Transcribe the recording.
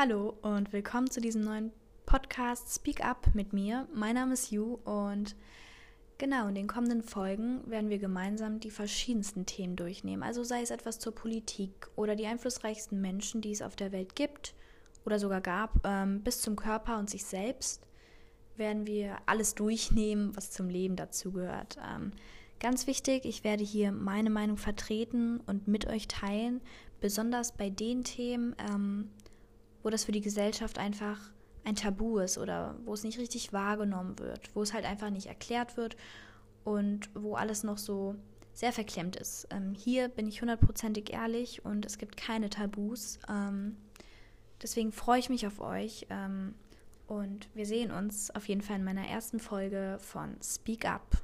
Hallo und willkommen zu diesem neuen Podcast Speak Up mit mir. Mein Name ist Ju und genau in den kommenden Folgen werden wir gemeinsam die verschiedensten Themen durchnehmen. Also sei es etwas zur Politik oder die einflussreichsten Menschen, die es auf der Welt gibt oder sogar gab, ähm, bis zum Körper und sich selbst werden wir alles durchnehmen, was zum Leben dazugehört. Ähm, ganz wichtig, ich werde hier meine Meinung vertreten und mit euch teilen, besonders bei den Themen, ähm, das für die Gesellschaft einfach ein Tabu ist oder wo es nicht richtig wahrgenommen wird, wo es halt einfach nicht erklärt wird und wo alles noch so sehr verklemmt ist. Ähm, hier bin ich hundertprozentig ehrlich und es gibt keine Tabus. Ähm, deswegen freue ich mich auf euch ähm, und wir sehen uns auf jeden Fall in meiner ersten Folge von Speak Up.